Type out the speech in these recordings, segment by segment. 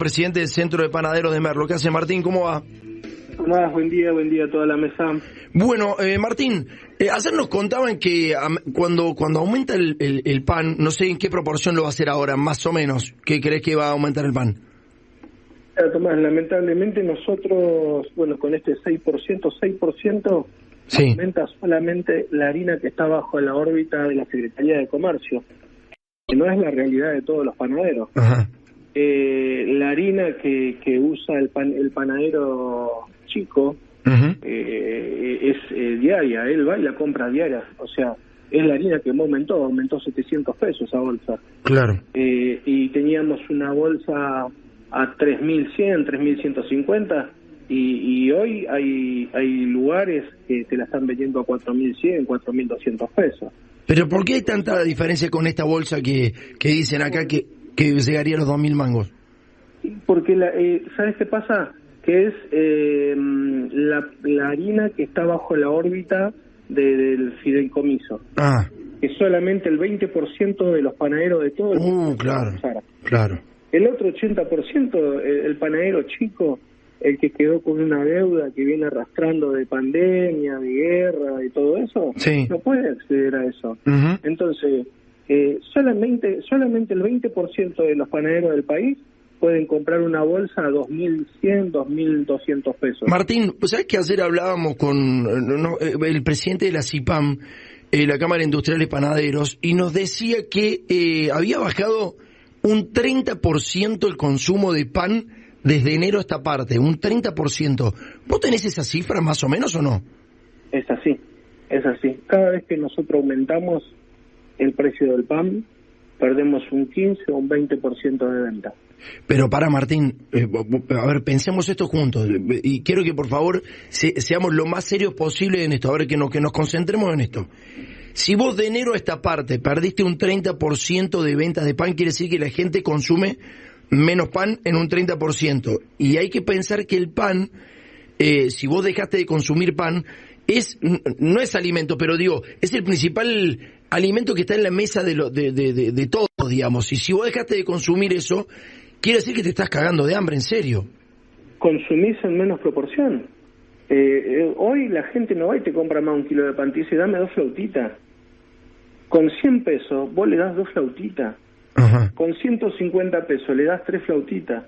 presidente del Centro de Panaderos de Merlo. ¿Qué hace Martín? ¿Cómo va? ¿Cómo Buen día, buen día a toda la mesa. Bueno, eh, Martín, eh, ayer nos contaban que cuando, cuando aumenta el, pan, no sé en qué proporción lo va a hacer ahora, más o menos, ¿qué crees que va a aumentar el pan? Tomás, lamentablemente nosotros, bueno, con este 6%, 6% aumenta solamente la harina que está bajo la órbita de la Secretaría de Comercio, que no es la realidad de todos los panaderos. Ajá. Eh, la harina que, que usa el, pan, el panadero chico eh, es eh, diaria, él va y la compra diaria, o sea, es la harina que aumentó, aumentó 700 pesos esa bolsa. Claro. y teníamos una bolsa a 3.100, 3.150 y, y hoy hay, hay lugares que te la están vendiendo a 4.100, 4.200 pesos. Pero ¿por qué hay tanta diferencia con esta bolsa que, que dicen acá que que llegaría a los 2.000 mangos? Porque, la, eh, ¿sabes qué pasa? Que es eh, la, la, harina que está bajo la órbita del fideicomiso. Ah. Que solamente el 20% de los panaderos de todo el uh, claro, claro. El otro 80%, el, el panadero chico, el que quedó con una deuda que viene arrastrando de pandemia, de guerra y todo eso, no puede acceder a eso. Entonces, eh, solamente, solamente el 20% de los panaderos del país pueden comprar una bolsa a 2.100, 2.200 pesos. Martín, ¿sabes que ayer hablábamos con eh, el presidente de la CIPAM, eh, la Cámara Industrial de Panaderos, y nos decía que eh, había bajado un 30% el consumo de pan desde enero a esta parte, un 30%. ¿Vos tenés esa cifra más o menos o no? Es así, es así. Cada vez que nosotros aumentamos el precio del pan, perdemos un 15 o un 20% de venta. Pero para Martín, eh, a ver, pensemos esto juntos y quiero que por favor seamos lo más serios posible en esto, a ver que, que nos concentremos en esto. Si vos de enero a esta parte perdiste un 30% de ventas de pan, quiere decir que la gente consume menos pan en un 30%. Y hay que pensar que el pan, eh, si vos dejaste de consumir pan, es no es alimento, pero digo, es el principal alimento que está en la mesa de, lo, de, de, de, todos, digamos. Y si vos dejaste de consumir eso, quiere decir que te estás cagando de hambre, en serio. Consumís en menos proporción. Eh, eh, hoy la gente no va y te compra más un kilo de pan, y dame dos flautitas. Con 100 pesos vos le das dos flautitas. Con 150 pesos le das tres flautitas.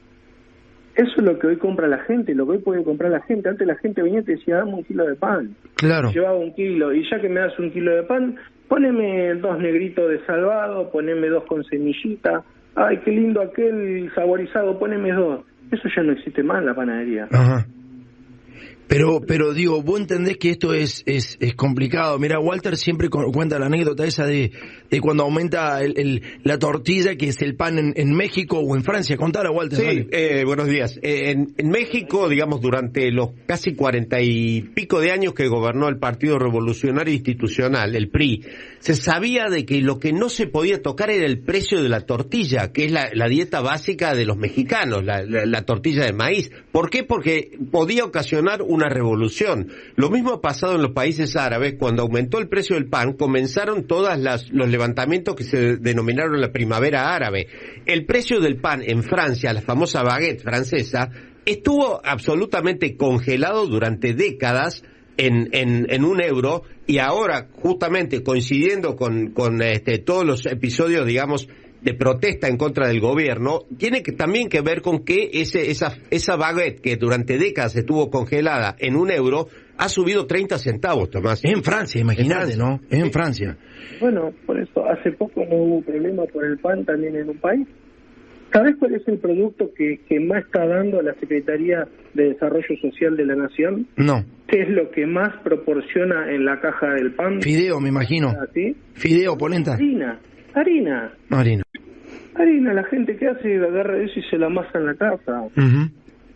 Eso es lo que hoy compra la gente, lo que hoy puede comprar la gente. Antes la gente venía y te decía, dame un kilo de pan. Claro. Llevaba un kilo, y ya que me das un kilo de pan, poneme dos negritos de salvado, poneme dos con semillita. Ay, qué lindo aquel saborizado, poneme dos. Eso ya no existe más en la panadería. Ajá. Pero, pero digo, vos entendés que esto es, es, es complicado. Mira, Walter siempre cuenta la anécdota esa de, de cuando aumenta el, la tortilla, que es el pan en, México o en Francia. Contala, Walter. Sí, eh, buenos días. Eh, en, en, México, digamos, durante los casi cuarenta y pico de años que gobernó el Partido Revolucionario Institucional, el PRI, se sabía de que lo que no se podía tocar era el precio de la tortilla, que es la, dieta básica de los mexicanos, la, la, la tortilla de maíz. ¿Por qué? Porque podía ocasionar una revolución. Lo mismo ha pasado en los países árabes. Cuando aumentó el precio del pan, comenzaron todos los levantamientos que se denominaron la primavera árabe. El precio del pan en Francia, la famosa baguette francesa, estuvo absolutamente congelado durante décadas en, en, un euro y ahora justamente coincidiendo con, con este, todos los episodios digamos de protesta en contra del gobierno tiene que, también que ver con que ese, esa, esa baguette que durante décadas estuvo congelada en un euro ha subido 30 centavos, Tomás. En Francia, imagínate, ¿no? en Francia. Bueno, por eso hace poco no hubo problema por el pan también en un país. ¿Sabes cuál es el producto que, que más está dando la Secretaría de Desarrollo Social de la Nación? No. ¿Qué es lo que más proporciona en la caja del pan? Fideo, me imagino. ¿Sí? Fideo, polenta. Harina. Harina. Harina. Harina, la gente que hace agarra eso y se la amasa en la casa.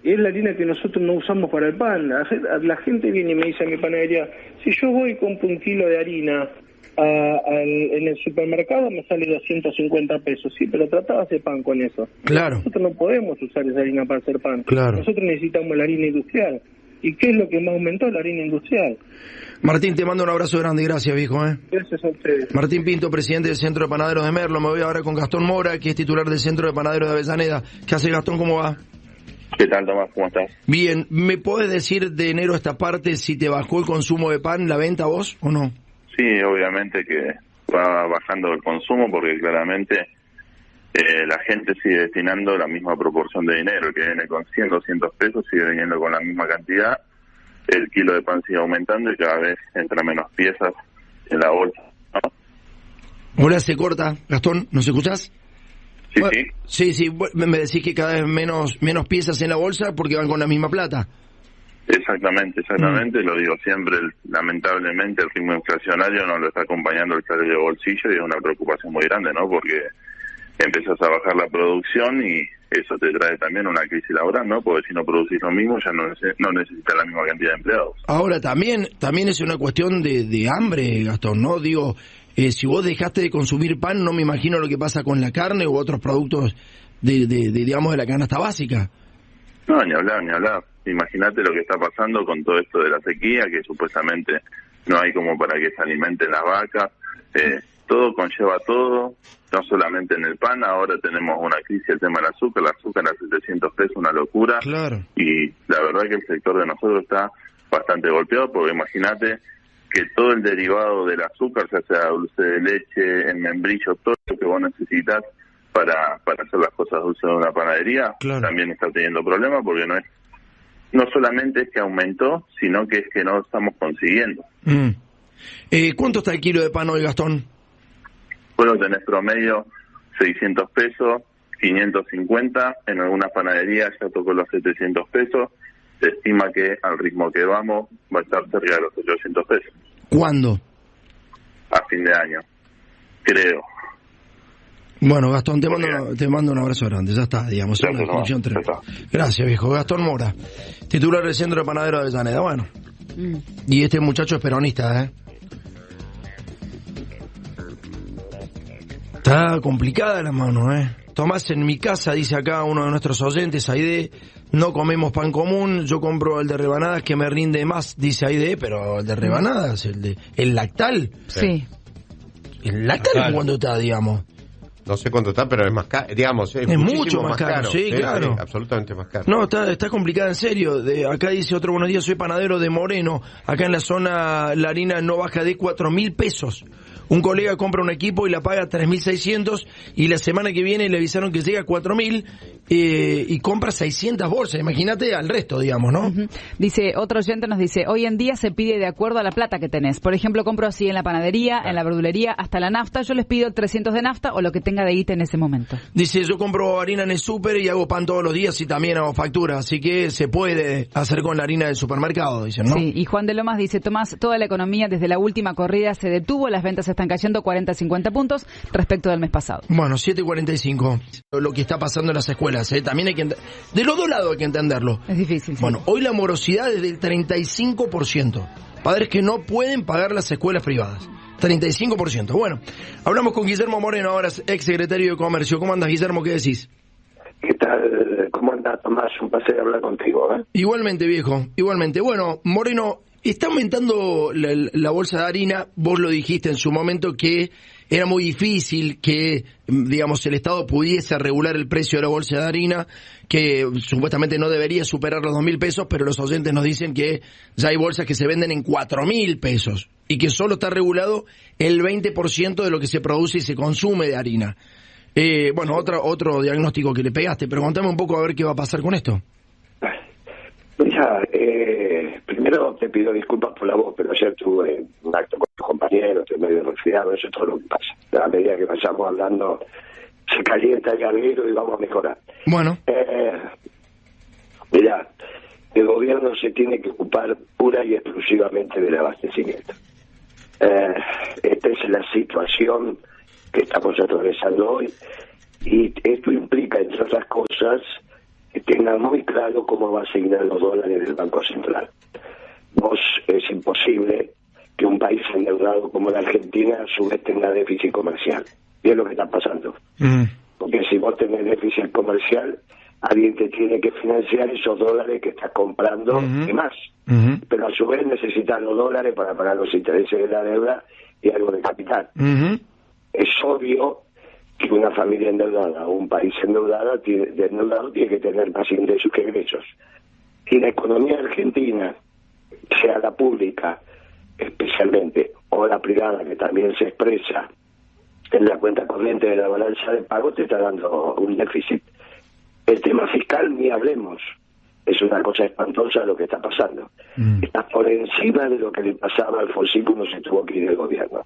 Es la harina que nosotros no usamos para el pan. La, gente viene y me dice a mi panadería, si yo voy compro un kilo de harina en el supermercado me sale 250 pesos. Sí, pero trataba de hacer pan con eso. Claro. Nosotros no podemos usar esa harina para hacer pan. Claro. Nosotros necesitamos la harina industrial. ¿Y qué es lo que más aumentó? La harina industrial. Martín, te mando un abrazo grande, gracias viejo. ¿eh? Gracias a ustedes. Martín Pinto, presidente del Centro de Panaderos de Merlo. Me voy ahora con Gastón Mora, que es titular del Centro de Panaderos de Avellaneda. ¿Qué hace Gastón? ¿Cómo va? ¿Qué tal, Tomás? ¿Cómo estás? Bien, ¿me puedes decir de enero a esta parte si te bajó el consumo de pan, la venta vos o no? Sí, obviamente que va bajando el consumo porque claramente eh, la gente sigue destinando la misma proporción de dinero. El que viene con 100, 200 pesos sigue viniendo con la misma cantidad. El kilo de pan sigue aumentando y cada vez entra menos piezas en la bolsa. Hola, se corta. Gastón, ¿nos escuchás? Sí, sí. Sí, sí. Me decís que cada vez menos, menos piezas en la bolsa porque van con la misma plata. Exactamente, exactamente, lo digo siempre, lamentablemente el ritmo inflacionario no lo está acompañando el salario de bolsillo y es una preocupación muy grande, ¿no? Porque empiezas a bajar la producción y eso te trae también una crisis laboral, ¿no? Porque si no producís lo mismo ya no, no necesitas la misma cantidad de empleados. Ahora, también también es una cuestión de, de hambre, Gastón, ¿no? Digo, eh, si vos dejaste de consumir pan, no me imagino lo que pasa con la carne u otros productos de, de, de digamos, de la canasta básica. No, ni hablar, ni hablar Imagínate lo que está pasando con todo esto de la sequía, que supuestamente no hay como para que se alimenten las vacas. Eh, todo conlleva todo, no solamente en el pan, ahora tenemos una crisis, el tema del azúcar, el azúcar a 700 pesos, una locura. Claro. Y la verdad que el sector de nosotros está bastante golpeado, porque imagínate que todo el derivado del azúcar, ya sea dulce de leche, el membrillo, todo lo que vos necesitas para, para hacer las cosas dulces de una panadería, también está teniendo problemas porque no es no solamente es que aumentó, sino que es que no estamos consiguiendo. Mm. Eh, ¿Cuánto está el kilo de pan hoy, Gastón? Bueno, tenés promedio 600 pesos, 550, en algunas panaderías ya tocó los 700 pesos, se estima que al ritmo que vamos va a estar cerca de los 800 pesos. ¿Cuándo? A fin de año, creo. Bueno, Gastón, te mando, te mando un abrazo grande, ya está, digamos, Gracias, Gracias, viejo. Gastón Mora, titular del Centro de Panadero de Llaneda. Bueno, mm. y este muchacho es peronista, ¿eh? Está complicada la mano, ¿eh? Tomás, en mi casa, dice acá uno de nuestros oyentes, Aide, no comemos pan común, yo compro el de rebanadas que me rinde más, dice Aide, pero el de rebanadas, el de el lactal. Sí. El lactal, ¿cuándo está, digamos? No sé cuánto está, pero es más caro, digamos, es, mucho más, caro, sí, claro. absolutamente más caro. No, está, está complicada en serio. De, acá dice otro buenos días, soy panadero de Moreno. Acá en la zona la harina no baja de cuatro mil pesos. Un colega compra un equipo y la paga 3.600 y la semana que viene le avisaron que llega a 4.000 eh, y compra 600 bolsas. Imagínate al resto, digamos, ¿no? Dice, otro oyente nos dice, hoy en día se pide de acuerdo a la plata que tenés. Por ejemplo, compro así en la panadería, en la verdulería, hasta la nafta. Yo les pido 300 de nafta o lo que tenga de IT en ese momento. Dice, yo compro harina en el súper y hago pan todos los días y también hago factura. Así que se puede hacer con la harina del supermercado, dicen, ¿no? Sí, y Juan de Lomas dice, Tomás, toda la economía desde la última corrida se detuvo, las ventas están cayendo 40-50 puntos respecto del mes pasado. Bueno, 7.45. Lo que está pasando en las escuelas, ¿eh? también hay que... De los dos lados hay que entenderlo. Es difícil. Bueno, hoy la morosidad es del 35%. Padres que no pueden pagar las escuelas privadas. 35%. Bueno, hablamos con Guillermo Moreno, ahora ex secretario de Comercio. ¿Cómo andas, Guillermo? ¿Qué decís? ¿Qué tal? ¿Cómo andas, Tomás? Un placer hablar contigo. ¿eh? Igualmente, viejo. Igualmente. Bueno, Moreno, Está aumentando la, bolsa de harina, vos lo dijiste en su momento que era muy difícil que, digamos, el Estado pudiese regular el precio de la bolsa de harina, que supuestamente no debería superar los dos mil pesos, pero los oyentes nos dicen que ya hay bolsas que se venden en cuatro mil pesos y que solo está regulado el 20% de lo que se produce y se consume de harina. Eh, bueno, otro, otro diagnóstico que le pegaste, pero contame un poco a ver qué va a pasar con esto. Mira, eh, primero te pido disculpas por la voz, pero ayer tuve un acto con tus compañeros, estoy medio resfriado, eso es todo lo que pasa. A medida que vayamos hablando, se calienta el garbero y vamos a mejorar. Bueno. Eh, mira, el gobierno se tiene que ocupar pura y exclusivamente del abastecimiento. Eh, esta es la situación que estamos atravesando hoy y esto implica, entre otras cosas, tenga muy claro cómo va a asignar los dólares del Banco Central. Vos es imposible que un país endeudado como la Argentina a su vez tenga déficit comercial. Y es lo que está pasando. Mm. Porque si vos tenés déficit comercial, alguien que tiene que financiar esos dólares que está comprando y más. Pero a su vez necesita los dólares para pagar los intereses de la deuda y algo de capital. Es obvio que una familia endeudada o un país endeudado tiene, endeudado tiene que tener más ingresos que egresos. Y la economía argentina, sea la pública especialmente, o la privada que también se expresa en la cuenta corriente de la balanza de pago, te está dando un déficit. El tema fiscal, ni hablemos. Es una cosa espantosa lo que está pasando. Mm. Está por encima de lo que le pasaba al Alfonsín cuando se tuvo que ir del gobierno.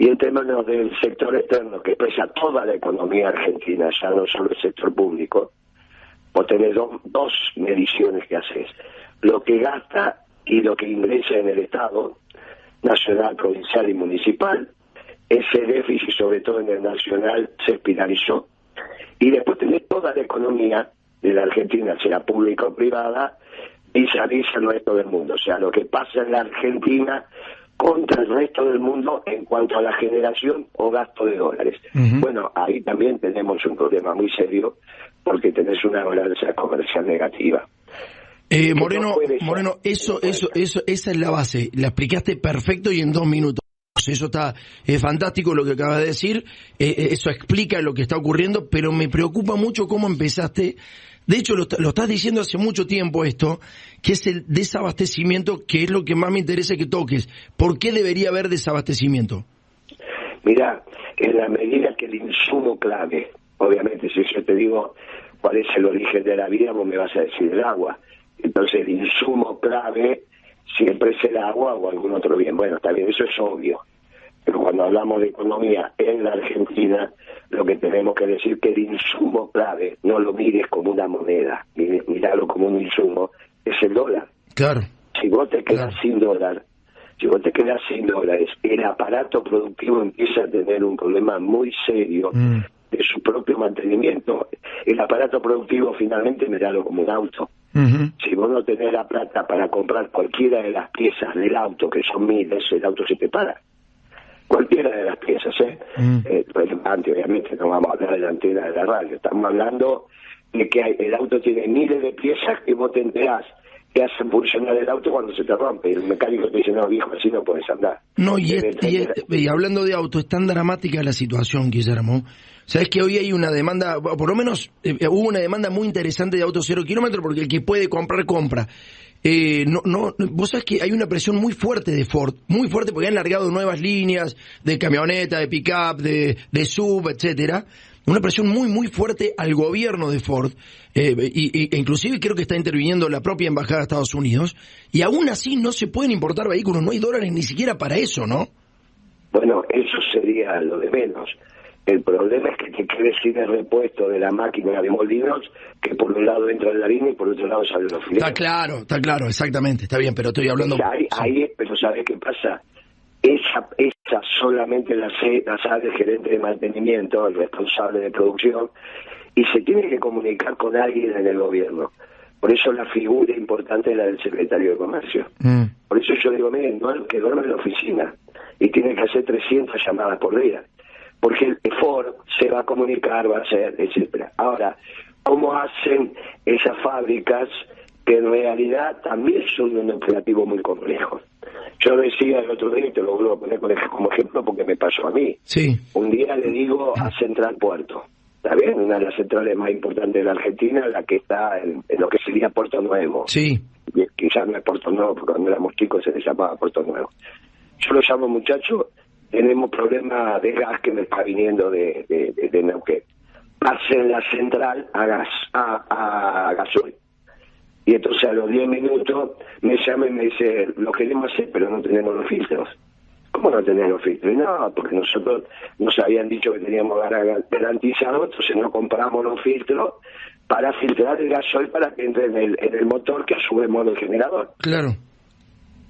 Y en términos del sector externo, que pesa toda la economía argentina, ya no solo el sector público, vos tenés dos mediciones que haces. Lo que gasta y lo que ingresa en el Estado, nacional, provincial y municipal, ese déficit, sobre todo en el nacional, se espiralizó. Y después tenés toda la economía de la Argentina, sea pública o privada, y se al resto del mundo. O sea, lo que pasa en la Argentina contra el resto del mundo en cuanto a la generación o gasto de dólares. Bueno, ahí también tenemos un problema muy serio porque tenés una balanza comercial negativa. Eh, Moreno, Moreno, eso, eso, eso, esa es la base. La explicaste perfecto y en dos minutos. Eso está es fantástico lo que acabas de decir. Eh, eh, eso explica lo que está ocurriendo, pero me preocupa mucho cómo empezaste de hecho, lo, estás diciendo hace mucho tiempo esto, que es el desabastecimiento, que es lo que más me interesa que toques. ¿Por qué debería haber desabastecimiento? Mira, en la medida que el insumo clave, obviamente si yo te digo cuál es el origen de la vida, vos me vas a decir el agua. Entonces el insumo clave siempre es el agua o algún otro bien. Bueno, está bien, eso es obvio. Pero cuando hablamos de economía en la Argentina, lo que tenemos que decir que el insumo clave, no lo mires como una moneda, miralo como un insumo, es el dólar. Claro. Si vos te quedas sin dólar, si vos te quedas sin dólares, el aparato productivo empieza a tener un problema muy serio mm. de su propio mantenimiento. El aparato productivo finalmente miralo como un auto. Si vos no tenés la plata para comprar cualquiera de las piezas del auto, que son miles, el auto se te para cualquiera de las piezas, ¿eh? Mm. eh obviamente, no vamos a hablar de la antena de la radio, estamos hablando de que el auto tiene miles de piezas que vos te enterás que hacen funcionar el auto cuando se te rompe. El mecánico te dice, no, viejo, así no puedes andar. No, y, y, hablando de auto, es tan dramática la situación, Guillermo. Sabes que hoy hay una demanda, por lo menos eh, hubo una demanda muy interesante de auto cero kilómetro, porque el que puede comprar, compra. Eh, no, no, vos sabés que hay una presión muy fuerte de Ford, muy fuerte porque han largado nuevas líneas de camioneta, de pickup, de, de sub, etcétera. Una presión muy, muy fuerte al gobierno de Ford, eh, y, e inclusive creo que está interviniendo la propia embajada de Estados Unidos, y aún así no se pueden importar vehículos, no hay dólares ni siquiera para eso, ¿no? Bueno, eso sería lo de menos. El problema es que te quedes sin el repuesto de la máquina de molinos, que por un lado entra la harina y por otro lado sale los fideos. Está claro, está claro, exactamente, está bien, pero estoy hablando... Ahí, ahí, pero ¿sabes qué pasa? Esa, esa solamente la, la sabe el gerente de mantenimiento, el responsable de producción, y se tiene que comunicar con alguien en el gobierno. Por eso la figura importante es la del secretario de Comercio. Mm. Por eso yo digo, miren, no, que duerme en la oficina y tiene que hacer 300 llamadas por día porque el Ford se va a comunicar, va a hacer, etcétera. Ahora, ¿cómo hacen esas fábricas que en realidad también son un operativo muy complejo? Yo decía el otro día, y te lo vuelvo a poner como ejemplo porque me pasó a mí. Sí. Un día le digo a Central Puerto, ¿está bien? Una de las centrales más importantes de la Argentina, la que está en, lo que sería Puerto Nuevo. Sí. Quizás no es Puerto Nuevo, porque cuando éramos chicos se le llamaba Puerto Nuevo. Yo lo llamo muchacho tenemos problemas de gas que me está viniendo de, de, de, Neuquén. Pasen la central a gas, a, a gasoil. Y entonces a los 10 minutos me llama y me dice, lo queremos hacer, pero no tenemos los filtros. ¿Cómo no tenemos los filtros? No, porque nosotros nos habían dicho que teníamos garantizado, entonces no compramos los filtros para filtrar el gasoil para que entre en el, en el motor que a su vez modo el generador. Claro.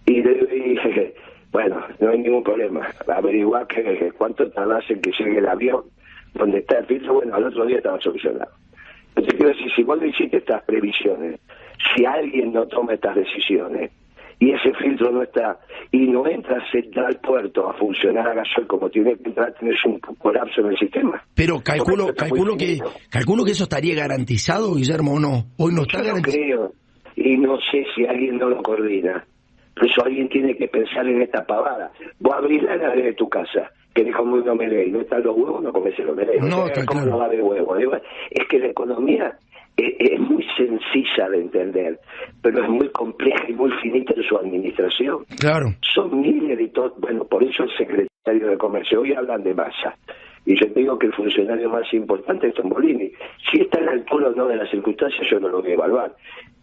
Y le dije, bueno, no hay ningún problema. Averiguar que, cuánto tardas en que llegue el avión, donde está el filtro, bueno, al otro día estaba solucionado. Entonces quiero decir, si vos no hiciste estas previsiones, si alguien no toma estas decisiones, y ese filtro no está y no entra Central Puerto a funcionar a gasoil como tiene que entrar, tienes un colapso en el sistema. Pero calculo, calculo que calculo que eso estaría garantizado, Guillermo, o no. Hoy no está garantizado. creo, y no sé si alguien no lo coordina. Por eso alguien tiene que pensar en esta pavada. Vos abrís la heladera de tu casa, que dijo muy no me leí, no están los huevos, no comes los leí. No, está claro. no va de huevo. Es que la economía es muy sencilla de entender, pero es muy compleja y muy finita en su administración. Claro. Son miles de todo. Bueno, por eso el secretario de Comercio hoy hablan de masa. Y yo digo que el funcionario más importante es Tombolini. Si está en la altura o no de las circunstancias, yo no lo voy a evaluar.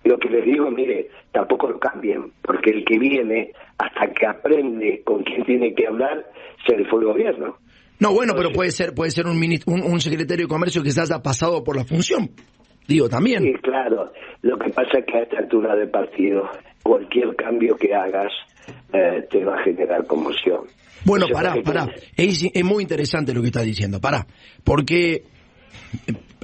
Lo que les digo, mire, tampoco lo cambien, porque el que viene, hasta que aprende con quién tiene que hablar, se le fue el gobierno. No, bueno, pero puede ser puede ser un, un, un secretario de comercio que se haya pasado por la función. Digo, también. Sí, claro. Lo que pasa es que a esta altura de partido, cualquier cambio que hagas eh, te va a generar conmoción. Bueno, pará, pará. Es, es, muy interesante lo que estás diciendo, pará. Porque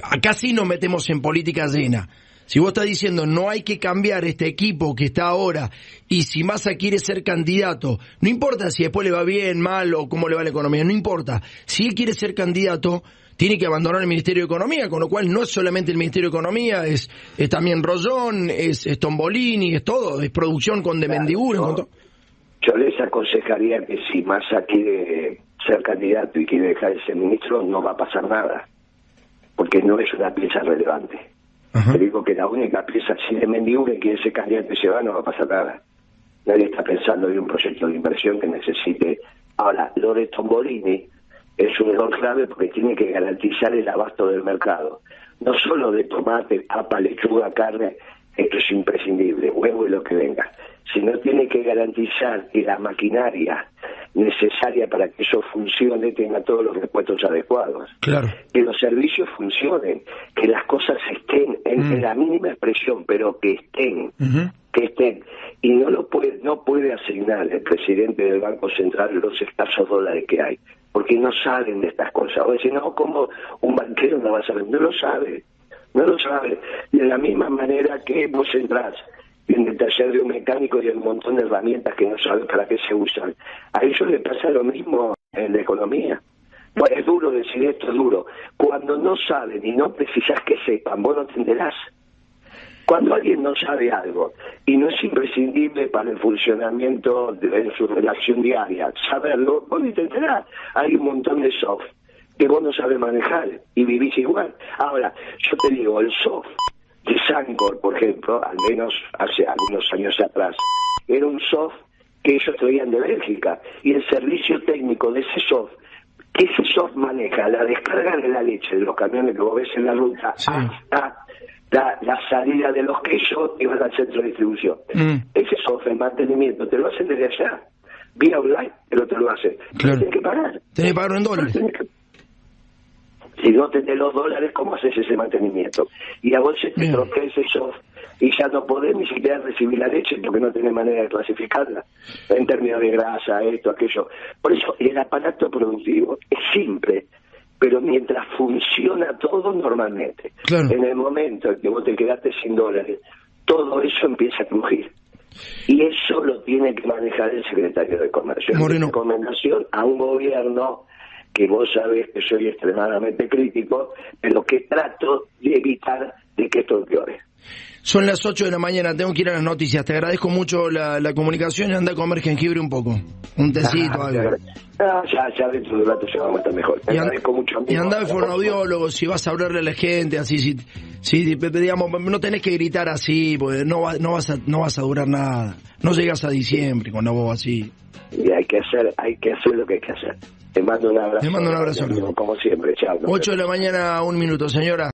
acá sí nos metemos en política llena. Si vos estás diciendo no hay que cambiar este equipo que está ahora y si Massa quiere ser candidato, no importa si después le va bien, mal o cómo le va la economía, no importa. Si él quiere ser candidato, tiene que abandonar el Ministerio de Economía, con lo cual no es solamente el Ministerio de Economía, es, es también Rollón, es, es, Tombolini, es todo, es producción con de claro, yo, les aconsejaría que si Massa quiere ser candidato y quiere dejar ese ministro, no va a pasar nada, porque no es una pieza relevante. Te digo que la única pieza, si de Mendiure quiere ser candidato y se va, no va a pasar nada. Nadie está pensando en un proyecto de inversión que necesite. Ahora, lo de Tombolini, es un error clave porque tiene que garantizar el abasto del mercado. No solo de tomate, papa, lechuga, carne, esto es imprescindible, huevo y lo que venga, sino tiene que garantizar que la maquinaria necesaria para que eso funcione tenga todos los repuestos adecuados. Claro. Que los servicios funcionen, que las cosas estén en, mm. la mínima expresión, pero que estén. que estén y no lo puede no puede asignar el presidente del Banco Central los escasos dólares que hay porque no saben de estas cosas. O decir, no, como un banquero no va a saber, no lo sabe, no lo sabe. De la misma manera que vos entrás en el taller de un mecánico y hay un montón de herramientas que no saben para qué se usan. A ellos les pasa lo mismo en la economía. Es duro decir esto, es duro. Cuando no saben y no precisas que sepan, vos no entenderás. Cuando alguien no sabe algo y no es imprescindible para el funcionamiento de, su relación diaria, saberlo, vos entenderás. Hay un montón de soft que vos no sabes manejar y vivís igual. Ahora, yo te digo, el soft de Sancor, por ejemplo, al menos hace algunos años atrás, era un soft que ellos traían de Bélgica y el servicio técnico de ese soft que ese soft maneja la descarga de la leche de los camiones que vos ves en la ruta la, salida de los quesos y vas al centro de distribución. Mm. Ese software, mantenimiento, te lo hacen desde allá. Vía online, pero te lo hacen. Tienes que pagar. Tienes que pagar en dólares. Si no tenés los dólares, ¿cómo haces ese mantenimiento? Y a vos se te tropea ese software y ya no podés ni siquiera recibir la leche porque no tenés manera de clasificarla en términos de grasa, esto, aquello. Por eso el aparato productivo es simple, pero mientras funciona todo normalmente, en el momento en que vos te quedaste sin dólares, todo eso empieza a crujir. Y eso lo tiene que manejar el secretario de Comercio. Moreno. recomendación a un gobierno que vos sabés que soy extremadamente crítico, pero que trato de evitar de que esto empeore. Son las 8 de la mañana, tengo que ir a las noticias. Te agradezco mucho la, la comunicación y anda a comer jengibre un poco. Un tecito, ah, algo. Ah, ya, ya dentro de rato se va a estar mejor. Te y agradezco mucho. y anda al fonoaudiólogo, si vas a hablarle a la gente, así, si, si, digamos, no tenés que gritar así, porque no, no, vas a, no vas a durar nada. No llegas a diciembre con la voz así. Y hay que hacer, hay que hacer lo que hay que hacer. Te mando un abrazo. Te mando un abrazo. Como siempre, chao. 8 de la mañana, un minuto, señora.